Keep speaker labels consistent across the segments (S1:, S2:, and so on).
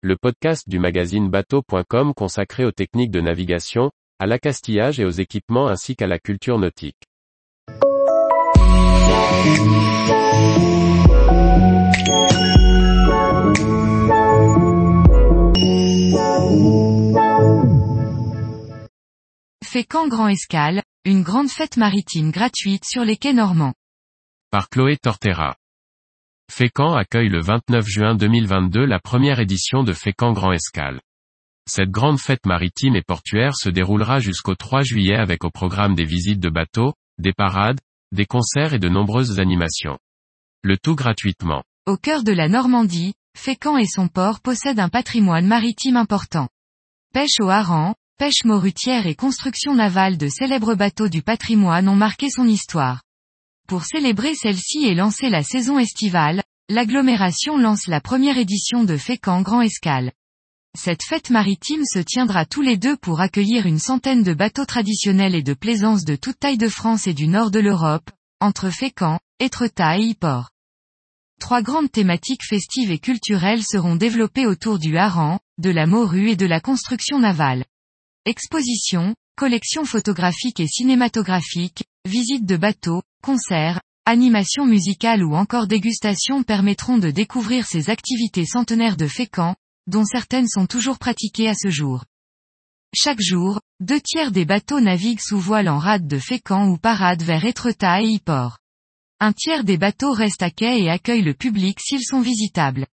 S1: le podcast du magazine bateau.com consacré aux techniques de navigation, à l'accastillage et aux équipements ainsi qu'à la culture nautique.
S2: Fécamp Grand Escale, une grande fête maritime gratuite sur les quais normands.
S1: Par Chloé Tortera. Fécamp accueille le 29 juin 2022 la première édition de Fécamp Grand Escale. Cette grande fête maritime et portuaire se déroulera jusqu'au 3 juillet avec au programme des visites de bateaux, des parades, des concerts et de nombreuses animations. Le tout gratuitement.
S2: Au cœur de la Normandie, Fécamp et son port possèdent un patrimoine maritime important. Pêche au hareng, pêche morutière et construction navale de célèbres bateaux du patrimoine ont marqué son histoire. Pour célébrer celle-ci et lancer la saison estivale, l'agglomération lance la première édition de Fécamp Grand Escale. Cette fête maritime se tiendra tous les deux pour accueillir une centaine de bateaux traditionnels et de plaisance de toute taille de France et du nord de l'Europe, entre Fécamp, Étretat et Yport. Trois grandes thématiques festives et culturelles seront développées autour du hareng, de la morue et de la construction navale. Exposition, collections photographiques et cinématographiques, visites de bateaux, concerts, animations musicales ou encore dégustations permettront de découvrir ces activités centenaires de Fécamp, dont certaines sont toujours pratiquées à ce jour. Chaque jour, deux tiers des bateaux naviguent sous voile en rade de Fécamp ou parade vers Étretat et Yport. Un tiers des bateaux restent à quai et accueillent le public s'ils sont visitables.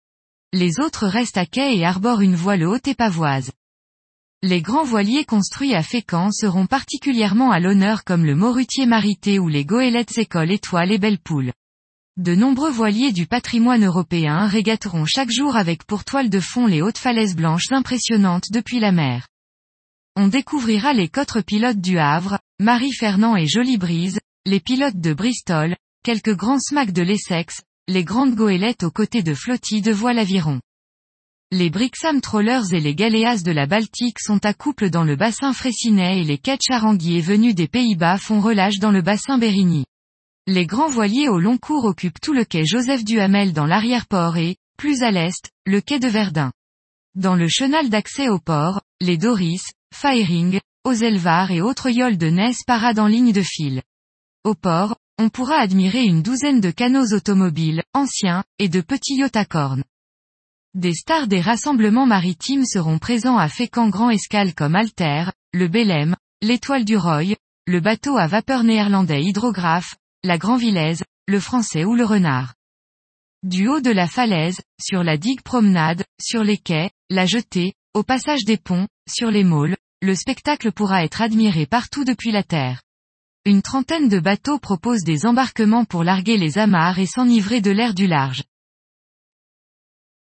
S2: Les autres restent à quai et arborent une voile haute et pavoise. Les grands voiliers construits à Fécamp seront particulièrement à l'honneur comme le Morutier Marité ou les goélettes École Étoile et Belle Poule. De nombreux voiliers du patrimoine européen régateront chaque jour avec pour toile de fond les hautes falaises blanches impressionnantes depuis la mer. On découvrira les quatre pilotes du Havre, Marie Fernand et Jolie Brise, les pilotes de Bristol, quelques grands smacks de l'Essex, les grandes goélettes aux côtés de flottilles de voile aviron. Les Brixham Trollers et les Galéas de la Baltique sont à couple dans le bassin Fraissinet et les quêtes charanguiers venus des Pays-Bas font relâche dans le bassin Bérigny. Les grands voiliers au long cours occupent tout le quai Joseph Duhamel dans l'arrière-port et, plus à l'est, le quai de Verdun. Dans le chenal d'accès au port, les Doris, Fairing, Oselvar et autres yoles de Ness paradent en ligne de fil. Au port, on pourra admirer une douzaine de canots automobiles, anciens, et de petits yachts à cornes. Des stars des rassemblements maritimes seront présents à Fécamp Grand Escale comme Alter, le Belém, l'Étoile du Roy, le bateau à vapeur néerlandais Hydrographe, la Grand Villaise, le Français ou le Renard. Du haut de la falaise, sur la digue promenade, sur les quais, la jetée, au passage des ponts, sur les môles, le spectacle pourra être admiré partout depuis la terre. Une trentaine de bateaux proposent des embarquements pour larguer les amarres et s'enivrer de l'air du large.